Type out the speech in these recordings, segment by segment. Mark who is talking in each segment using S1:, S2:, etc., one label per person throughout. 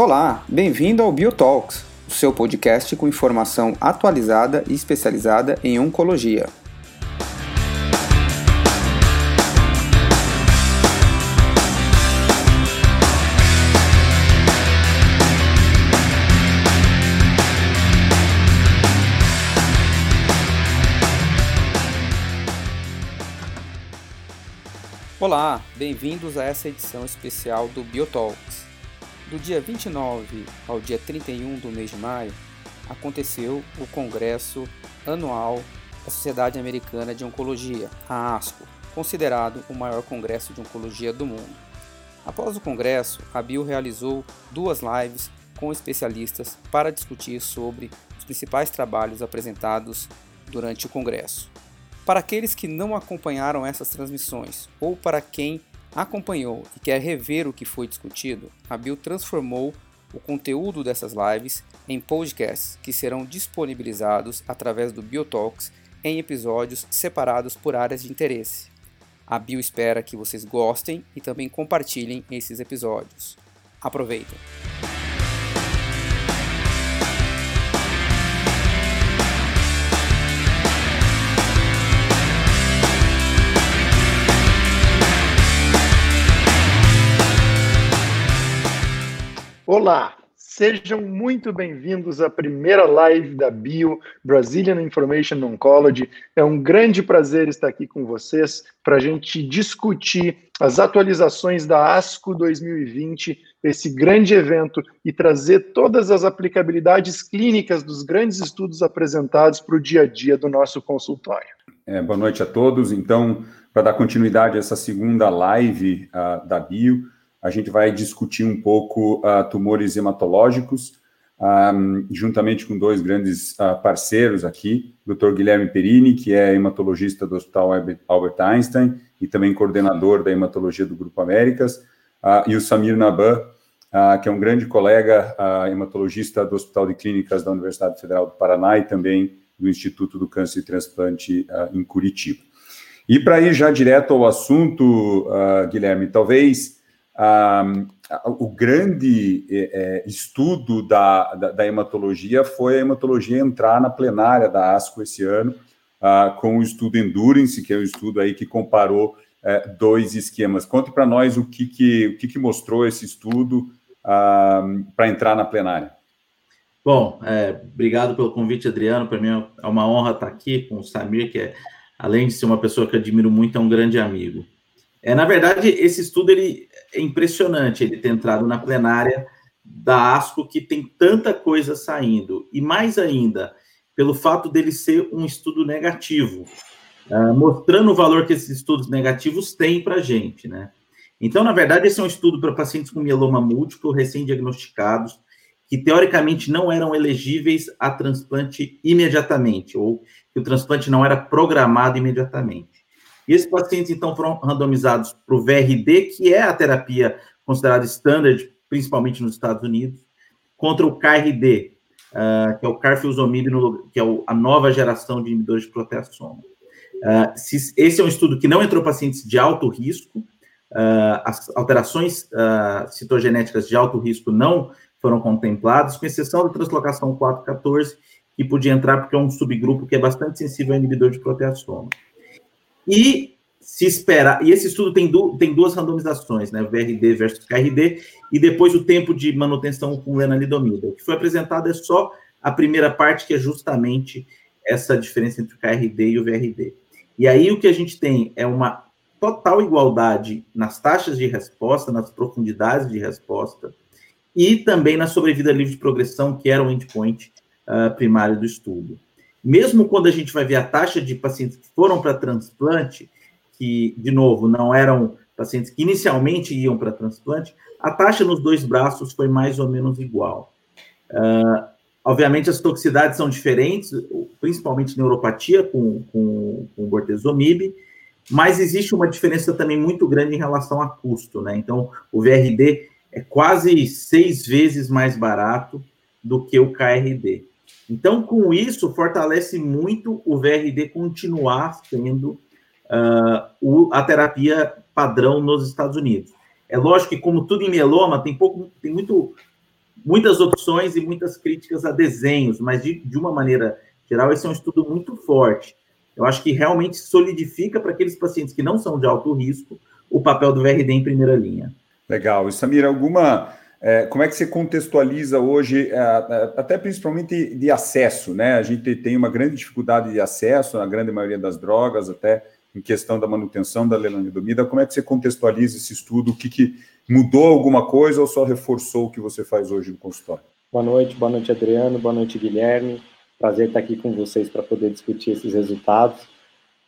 S1: Olá, bem-vindo ao Biotalks, o seu podcast com informação atualizada e especializada em oncologia. Olá, bem-vindos a essa edição especial do Biotalks. Do dia 29 ao dia 31 do mês de maio, aconteceu o Congresso Anual da Sociedade Americana de Oncologia, a ASCO, considerado o maior congresso de oncologia do mundo. Após o congresso, a Bio realizou duas lives com especialistas para discutir sobre os principais trabalhos apresentados durante o congresso. Para aqueles que não acompanharam essas transmissões ou para quem acompanhou e quer rever o que foi discutido, a Bill transformou o conteúdo dessas lives em podcasts que serão disponibilizados através do Biotalks em episódios separados por áreas de interesse. A Bill espera que vocês gostem e também compartilhem esses episódios. Aproveitem!
S2: Olá, sejam muito bem-vindos à primeira live da Bio Brazilian Information Oncology. É um grande prazer estar aqui com vocês para a gente discutir as atualizações da ASCO 2020, esse grande evento, e trazer todas as aplicabilidades clínicas dos grandes estudos apresentados para o dia a dia do nosso consultório.
S3: É, boa noite a todos. Então, para dar continuidade a essa segunda live uh, da Bio, a gente vai discutir um pouco uh, tumores hematológicos, um, ah, juntamente com dois grandes uh, parceiros aqui, Dr. Guilherme Perini, que é hematologista do Hospital Albert Einstein e também coordenador da hematologia do Grupo Américas, uh, e o Samir Naban, que é um grande colega hematologista do Hospital de Clínicas da Universidade Federal do Paraná e também do Instituto do Câncer e Transplante em Curitiba. E para ir já direto ao assunto, Guilherme, talvez o grande é, é, estudo da, da, da, hematologia foi a hematologia entrar na plenária da ASCO esse ano, uh, com o estudo Endurance, que é um estudo aí que comparou uh, dois esquemas. Conte para nós o que, que, o que, que mostrou esse estudo uh, para entrar na plenária.
S4: Bom, é, obrigado pelo convite, Adriano. Para mim é uma honra estar aqui com o Samir, que é, além de ser uma pessoa que admiro muito, é um grande amigo. É, na verdade, esse estudo ele é impressionante, ele ter entrado na plenária da ASCO, que tem tanta coisa saindo, e mais ainda, pelo fato dele ser um estudo negativo, uh, mostrando o valor que esses estudos negativos têm para a gente, né? Então, na verdade, esse é um estudo para pacientes com mieloma múltiplo, recém-diagnosticados, que teoricamente não eram elegíveis a transplante imediatamente, ou que o transplante não era programado imediatamente. E esses pacientes, então, foram randomizados para o VRD, que é a terapia considerada standard, principalmente nos Estados Unidos, contra o KRD, uh, que é o carfilzomib, que é o, a nova geração de inibidores de proteasoma. Uh, se, esse é um estudo que não entrou pacientes de alto risco, uh, as alterações citogenéticas de alto risco não foram contempladas, com exceção da translocação 414, que podia entrar porque é um subgrupo que é bastante sensível ao inibidor de proteasoma. E se espera, e esse estudo tem, du, tem duas randomizações, né, VRD versus KRD, e depois o tempo de manutenção com lenalidomida. O que foi apresentado é só a primeira parte, que é justamente essa diferença entre o KRD e o VRD. E aí o que a gente tem é uma total igualdade nas taxas de resposta, nas profundidades de resposta, e também na sobrevida livre de progressão, que era o endpoint uh, primário do estudo mesmo quando a gente vai ver a taxa de pacientes que foram para transplante, que, de novo, não eram pacientes que inicialmente iam para transplante, a taxa nos dois braços foi mais ou menos igual. Uh, obviamente, as toxicidades são diferentes, principalmente neuropatia com, com, com bortezomib, mas existe uma diferença também muito grande em relação a custo, né? Então, o VRD é quase seis vezes mais barato do que o KRD. Então, com isso, fortalece muito o VRD continuar sendo uh, o, a terapia padrão nos Estados Unidos. É lógico que, como tudo em mieloma, tem pouco, tem muito, muitas opções e muitas críticas a desenhos, mas de, de uma maneira geral, esse é um estudo muito forte. Eu acho que realmente solidifica para aqueles pacientes que não são de alto risco o papel do VRD em primeira linha.
S3: Legal. E Samir, alguma. É, como é que você contextualiza hoje, é, é, até principalmente de acesso, né? A gente tem uma grande dificuldade de acesso na grande maioria das drogas, até em questão da manutenção da lenalidomida. Como é que você contextualiza esse estudo? O que, que mudou alguma coisa ou só reforçou o que você faz hoje no consultório?
S5: Boa noite, boa noite, Adriano, boa noite, Guilherme. Prazer estar aqui com vocês para poder discutir esses resultados.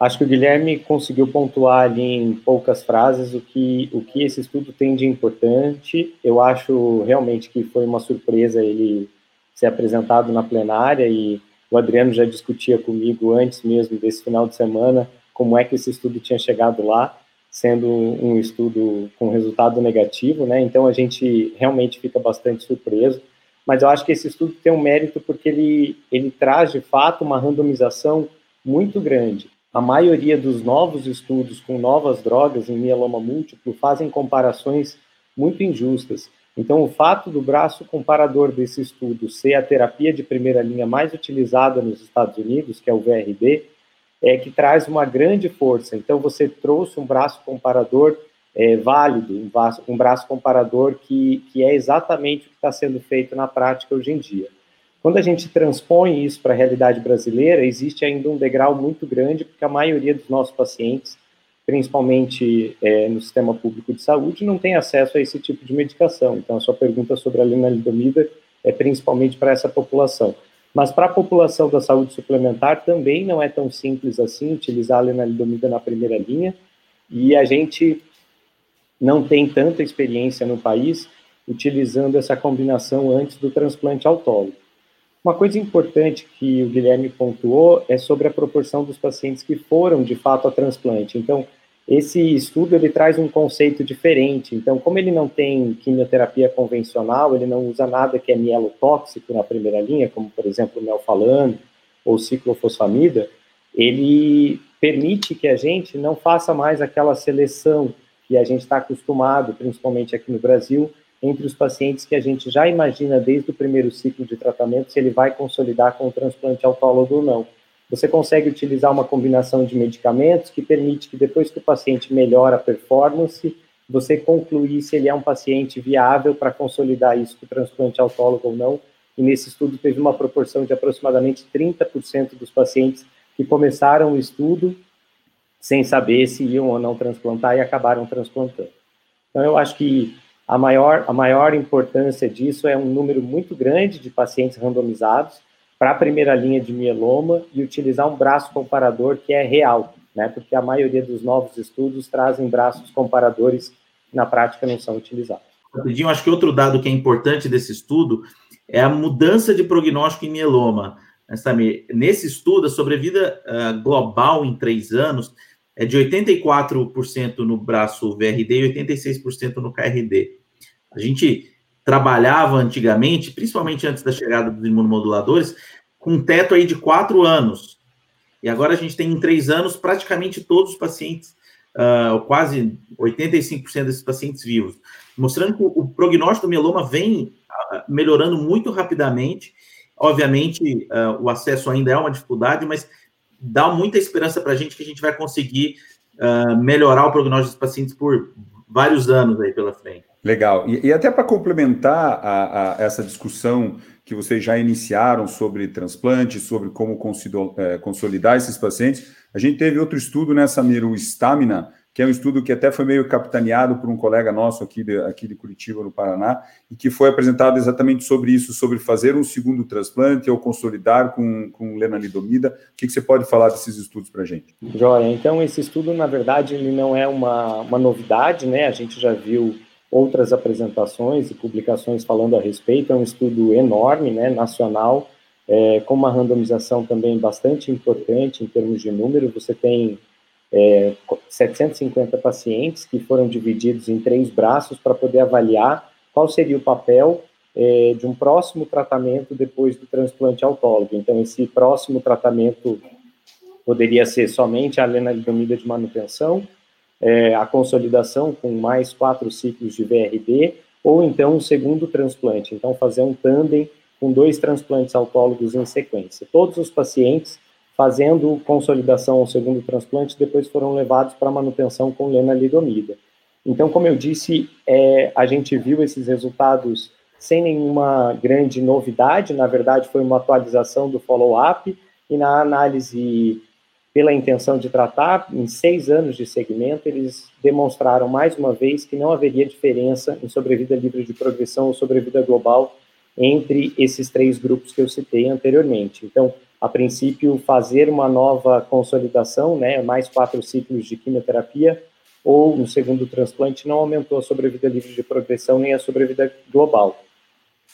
S5: Acho que o Guilherme conseguiu pontuar ali em poucas frases o que, o que esse estudo tem de importante. Eu acho realmente que foi uma surpresa ele ser apresentado na plenária e o Adriano já discutia comigo antes mesmo desse final de semana como é que esse estudo tinha chegado lá sendo um estudo com resultado negativo, né? Então a gente realmente fica bastante surpreso. Mas eu acho que esse estudo tem um mérito porque ele, ele traz de fato uma randomização muito grande. A maioria dos novos estudos com novas drogas em mieloma múltiplo fazem comparações muito injustas. Então, o fato do braço comparador desse estudo ser a terapia de primeira linha mais utilizada nos Estados Unidos, que é o VRD, é, que traz uma grande força. Então, você trouxe um braço comparador é, válido, um braço, um braço comparador que, que é exatamente o que está sendo feito na prática hoje em dia. Quando a gente transpõe isso para a realidade brasileira, existe ainda um degrau muito grande, porque a maioria dos nossos pacientes, principalmente é, no sistema público de saúde, não tem acesso a esse tipo de medicação. Então, a sua pergunta sobre a lenalidomida é principalmente para essa população. Mas para a população da saúde suplementar também não é tão simples assim utilizar a lenalidomida na primeira linha, e a gente não tem tanta experiência no país utilizando essa combinação antes do transplante autólogo. Uma coisa importante que o Guilherme pontuou é sobre a proporção dos pacientes que foram de fato a transplante. Então, esse estudo ele traz um conceito diferente. Então, como ele não tem quimioterapia convencional, ele não usa nada que é mielotóxico na primeira linha, como por exemplo o melfalano ou ciclofosfamida, ele permite que a gente não faça mais aquela seleção que a gente está acostumado, principalmente aqui no Brasil, entre os pacientes que a gente já imagina desde o primeiro ciclo de tratamento se ele vai consolidar com o transplante autólogo ou não você consegue utilizar uma combinação de medicamentos que permite que depois que o paciente melhora a performance, você concluir se ele é um paciente viável para consolidar isso com o transplante autólogo ou não. E nesse estudo teve uma proporção de aproximadamente 30% dos pacientes que começaram o estudo sem saber se iam ou não transplantar e acabaram transplantando. Então eu acho que a maior, a maior importância disso é um número muito grande de pacientes randomizados, para a primeira linha de mieloma e utilizar um braço comparador que é real, né? Porque a maioria dos novos estudos trazem braços comparadores que na prática não são utilizados.
S4: Rapidinho, acho que outro dado que é importante desse estudo é a mudança de prognóstico em mieloma. Samir, nesse estudo, a sobrevida uh, global em três anos é de 84% no braço VRD e 86% no KRD. A gente trabalhava antigamente, principalmente antes da chegada dos imunomoduladores, com um teto aí de quatro anos. E agora a gente tem em três anos praticamente todos os pacientes, uh, quase 85% desses pacientes vivos, mostrando que o prognóstico do mieloma vem uh, melhorando muito rapidamente. Obviamente, uh, o acesso ainda é uma dificuldade, mas dá muita esperança para a gente que a gente vai conseguir melhorar o prognóstico dos pacientes por vários anos aí pela frente.
S3: Legal. E, e até para complementar a, a, essa discussão que vocês já iniciaram sobre transplante, sobre como é, consolidar esses pacientes, a gente teve outro estudo nessa Miro Stamina, que é um estudo que até foi meio capitaneado por um colega nosso aqui de, aqui de Curitiba, no Paraná, e que foi apresentado exatamente sobre isso, sobre fazer um segundo transplante ou consolidar com, com lenalidomida. O que, que você pode falar desses estudos para a gente?
S5: Joia, então esse estudo, na verdade, ele não é uma, uma novidade, né? A gente já viu outras apresentações e publicações falando a respeito. É um estudo enorme, né, nacional, é, com uma randomização também bastante importante em termos de número. Você tem é, 750 pacientes que foram divididos em três braços para poder avaliar qual seria o papel é, de um próximo tratamento depois do transplante autólogo. Então, esse próximo tratamento poderia ser somente a lenalidomida de manutenção, é, a consolidação com mais quatro ciclos de VRD ou então um segundo transplante, então fazer um tandem com dois transplantes autólogos em sequência. Todos os pacientes fazendo consolidação ao segundo transplante, depois foram levados para manutenção com lenalidomida. Então, como eu disse, é, a gente viu esses resultados sem nenhuma grande novidade, na verdade foi uma atualização do follow-up, e na análise pela intenção de tratar, em seis anos de segmento, eles demonstraram mais uma vez que não haveria diferença em sobrevida livre de progressão ou sobrevida global entre esses três grupos que eu citei anteriormente. Então, a princípio, fazer uma nova consolidação, né, mais quatro ciclos de quimioterapia, ou um segundo transplante, não aumentou a sobrevida livre de progressão nem a sobrevida global.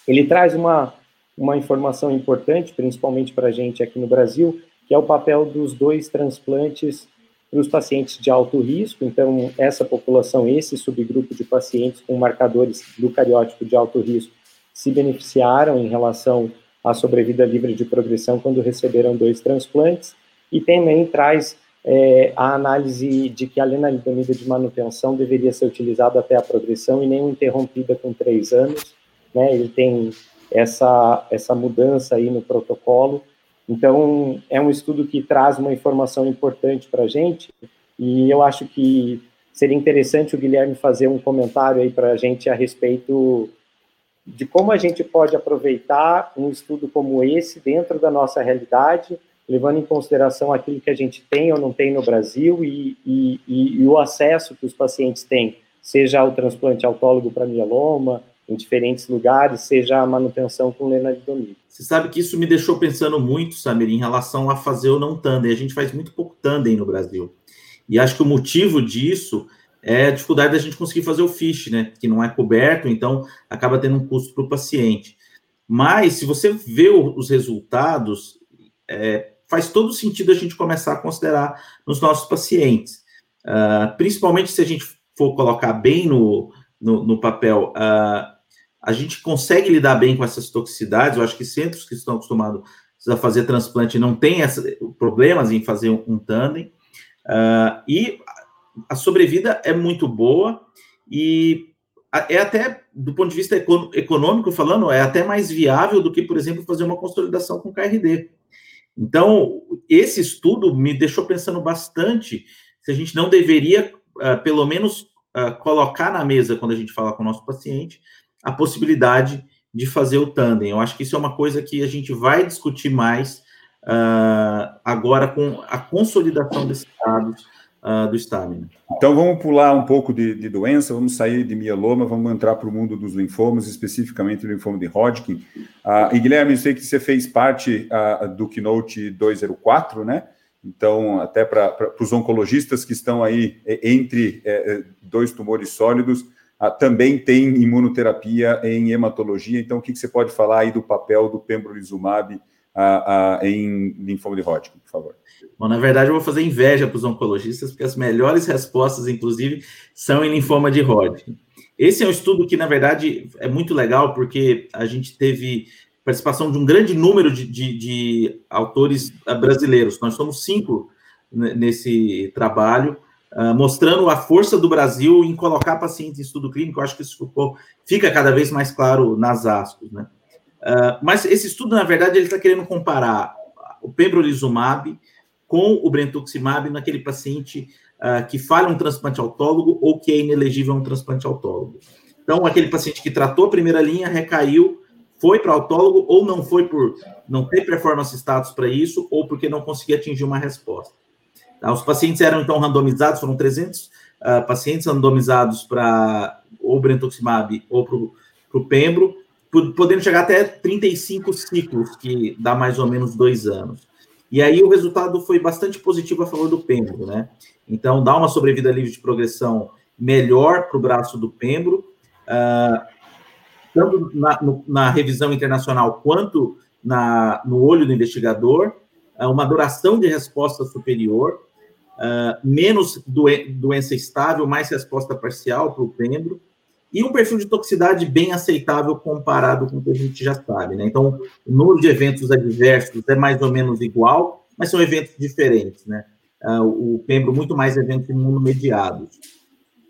S5: Ele traz uma, uma informação importante, principalmente para a gente aqui no Brasil, que é o papel dos dois transplantes para os pacientes de alto risco. Então, essa população, esse subgrupo de pacientes com marcadores do cariótipo de alto risco, se beneficiaram em relação à sobrevida livre de progressão quando receberam dois transplantes. E também traz é, a análise de que a lenalidomida de manutenção deveria ser utilizada até a progressão e nem interrompida com três anos. Né? Ele tem essa, essa mudança aí no protocolo então, é um estudo que traz uma informação importante para a gente, e eu acho que seria interessante o Guilherme fazer um comentário aí para a gente a respeito de como a gente pode aproveitar um estudo como esse dentro da nossa realidade, levando em consideração aquilo que a gente tem ou não tem no Brasil e, e, e, e o acesso que os pacientes têm, seja ao transplante autólogo para mieloma, em diferentes lugares, seja a manutenção com lenalidomida.
S4: Você sabe que isso me deixou pensando muito, Samir, em relação a fazer ou não tandem. A gente faz muito pouco tandem no Brasil. E acho que o motivo disso é a dificuldade da gente conseguir fazer o FISH, né? Que não é coberto, então acaba tendo um custo para o paciente. Mas, se você vê os resultados, é, faz todo sentido a gente começar a considerar nos nossos pacientes. Uh, principalmente se a gente for colocar bem no, no, no papel uh, a gente consegue lidar bem com essas toxicidades. Eu acho que centros que estão acostumados a fazer transplante não têm essa, problemas em fazer um, um tandem. Uh, e a sobrevida é muito boa e é até, do ponto de vista econômico falando, é até mais viável do que, por exemplo, fazer uma consolidação com KRD. Então, esse estudo me deixou pensando bastante se a gente não deveria, uh, pelo menos, uh, colocar na mesa, quando a gente fala com o nosso paciente, a possibilidade de fazer o tandem. Eu acho que isso é uma coisa que a gente vai discutir mais uh, agora com a consolidação desses dados uh, do Stamina.
S3: Então vamos pular um pouco de, de, doença, vamos sair de mieloma, vamos entrar para o mundo dos linfomas, especificamente o linfoma de Hodgkin. Uh, e Guilherme, eu sei que você fez parte do Keynote 204, né? Então, até para os oncologistas que estão aí entre é, dois tumores sólidos, também tem imunoterapia em hematologia. Então, o que, que, você pode falar aí do papel do pembrolizumab ah, ah, em linfoma de Hodgkin, por favor?
S4: Bom, na verdade, eu vou fazer inveja para os oncologistas, porque as melhores respostas, inclusive, são em linfoma de Hodgkin. Esse é um estudo que, na verdade, é muito legal, porque a gente teve participação de um grande número de, de, de autores brasileiros. Nós somos cinco nesse trabalho, uh, mostrando a força do Brasil em colocar pacientes em estudo clínico. Eu acho que isso ficou, fica cada vez mais claro nas aspas, né? Uh, mas esse estudo, na verdade, ele está querendo comparar o pembrolizumab com o brentuximab naquele paciente uh, que falha um transplante autólogo ou que é inelegível a um transplante autólogo. Então, aquele paciente que tratou a primeira linha, recaiu, foi para autólogo ou não foi por não ter performance status para isso ou porque não conseguia atingir uma resposta. Tá? Os pacientes eram então randomizados, foram 300 uh, ah, pacientes randomizados para ou brentuximab ou para o pembro, podendo chegar até 35 ciclos, que dá mais ou menos dois anos. E aí o resultado foi bastante positivo a favor do pembro, né? Então dá uma sobrevida livre de progressão melhor para o braço do pembro, uh, tanto na, no, na, revisão internacional quanto na, no olho do investigador, uma duração de resposta superior, uh, menos doen doença estável, mais resposta parcial para o pembro, e um perfil de toxicidade bem aceitável comparado com o que a gente já sabe. Né? Então, o número de eventos adversos é mais ou menos igual, mas são eventos diferentes. Né? Uh, o pembro, muito mais eventos imunomediados.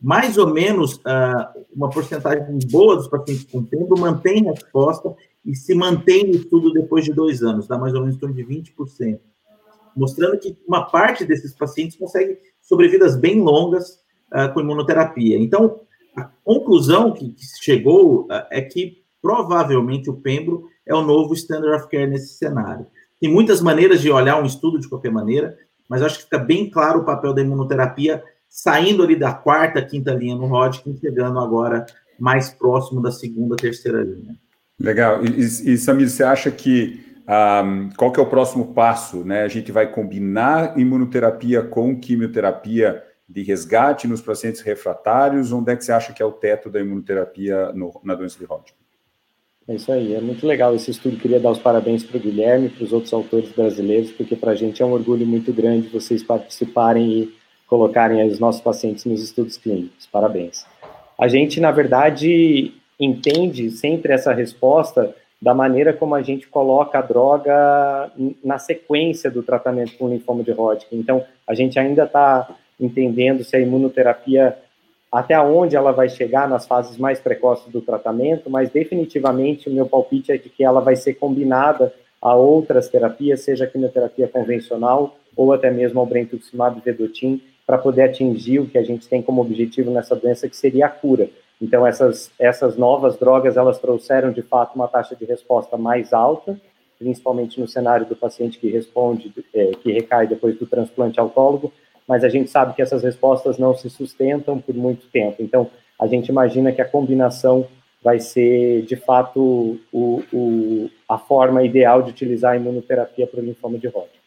S4: mais ou menos uh, uma porcentagem boa dos pacientes com pembro mantém resposta e se mantém no estudo depois de dois anos, dá mais ou menos em torno de 20%, mostrando que uma parte desses pacientes consegue sobrevidas bem longas uh, com imunoterapia. Então, a conclusão que, que chegou uh, é que provavelmente o pembro é o novo standard of care nesse cenário. Tem muitas maneiras de olhar um estudo de qualquer maneira, mas acho que fica bem claro o papel da imunoterapia saindo ali da quarta, quinta linha no Hodgkin, chegando agora mais próximo da segunda, terceira linha.
S3: Legal. E, e Samir, você acha que um, qual que é o próximo passo? Né? A gente vai combinar imunoterapia com quimioterapia de resgate nos pacientes refratários? Onde é que você acha que é o teto da imunoterapia no, na doença de Hodgkin?
S5: É isso aí, é muito legal esse estudo. Queria dar os parabéns para o Guilherme e para os outros autores brasileiros, porque para a gente é um orgulho muito grande vocês participarem e colocarem os nossos pacientes nos estudos clínicos. Parabéns. A gente, na verdade, entende sempre essa resposta da maneira como a gente coloca a droga na sequência do tratamento com linfoma de Hodgkin. Então, a gente ainda está entendendo se a imunoterapia até onde ela vai chegar nas fases mais precoces do tratamento, mas definitivamente o meu palpite é que ela vai ser combinada a outras terapias, seja a quimioterapia convencional ou até mesmo ao brentuximab vedotin, para poder atingir o que a gente tem como objetivo nessa doença, que seria a cura. Então, essas, essas novas drogas, elas trouxeram, de fato, uma taxa de resposta mais alta, principalmente no cenário do paciente que responde, é, que recai depois do transplante autólogo, mas a gente sabe que essas respostas não se sustentam por muito tempo. Então, a gente imagina que a combinação vai ser, de fato, o, o, a forma ideal de utilizar a imunoterapia para o linfoma de Hodgkin.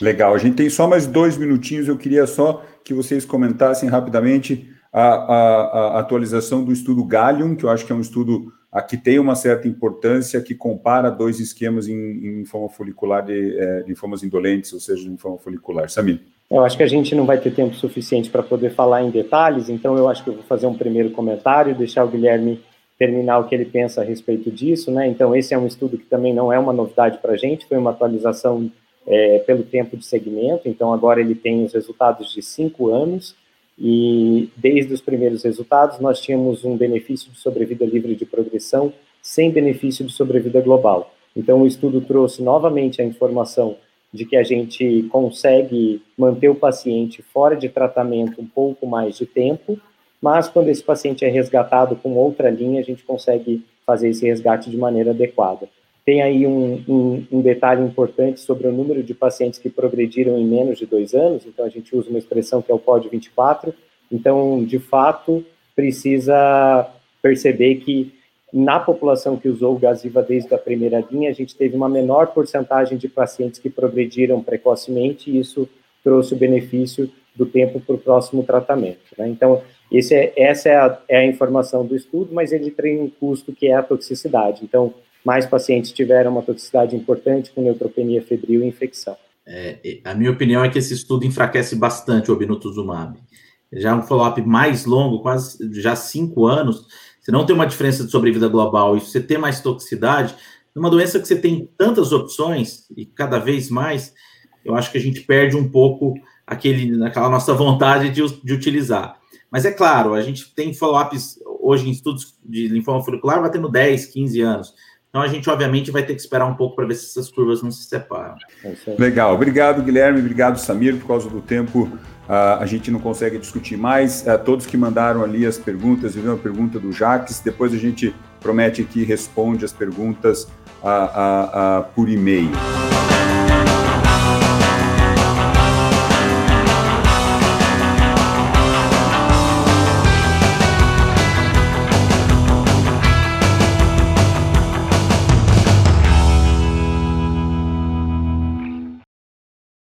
S3: Legal, a gente tem só mais dois minutinhos. Eu queria só que vocês comentassem rapidamente a, a, a atualização do estudo Gallium, que eu acho que é um estudo que tem uma certa importância, que compara dois esquemas em, em folicular de é, linfomas indolentes, ou seja, linfoma folicular. Samir.
S5: Eu acho que a gente não vai ter tempo suficiente para poder falar em detalhes, então eu acho que eu vou fazer um primeiro comentário, deixar o Guilherme terminar o que ele pensa a respeito disso, né? Então esse é um estudo que também não é uma novidade para a gente, foi uma atualização é, pelo tempo de segmento, então agora ele tem os resultados de cinco anos, e desde os primeiros resultados nós tínhamos um benefício de sobrevida livre de progressão sem benefício de sobrevida global. Então o estudo trouxe novamente a informação de que a gente consegue manter o paciente fora de tratamento um pouco mais de tempo, mas quando esse paciente é resgatado com outra linha, a gente consegue fazer esse resgate de maneira adequada. Tem aí um, um, um, detalhe importante sobre o número de pacientes que progrediram em menos de dois anos, então a gente usa uma expressão que é o POD 24. Então, de fato, precisa perceber que na população que usou o Gaziva desde a primeira linha, a gente teve uma menor porcentagem de pacientes que progrediram precocemente, e isso trouxe o benefício do tempo para o próximo tratamento. Né? Então, é, essa é a, é a informação do estudo, mas ele tem um custo que é a toxicidade. Então, mais pacientes tiveram uma toxicidade importante com neutropenia febril e infecção.
S4: É, a minha opinião é que esse estudo enfraquece bastante o obinutuzumab. Já é um follow-up mais longo, quase já cinco anos, você não tem uma diferença de sobrevida global e você tem mais toxicidade, numa doença que você tem tantas opções e cada vez mais, eu acho que a gente perde um pouco aquele, aquela nossa vontade de, de utilizar. Mas é claro, a gente tem follow-ups hoje em estudos de linfoma follicular batendo 10, 15 anos. Então a gente, obviamente, vai ter que esperar um pouco para ver se essas curvas não se separam.
S3: É Legal. Obrigado, Guilherme. Obrigado, Samir. Por causa do tempo, uh, a gente não consegue discutir mais. Uh, todos que mandaram ali as perguntas, viu a pergunta do Jaques. Depois a gente promete que responde as perguntas uh, por e-mail.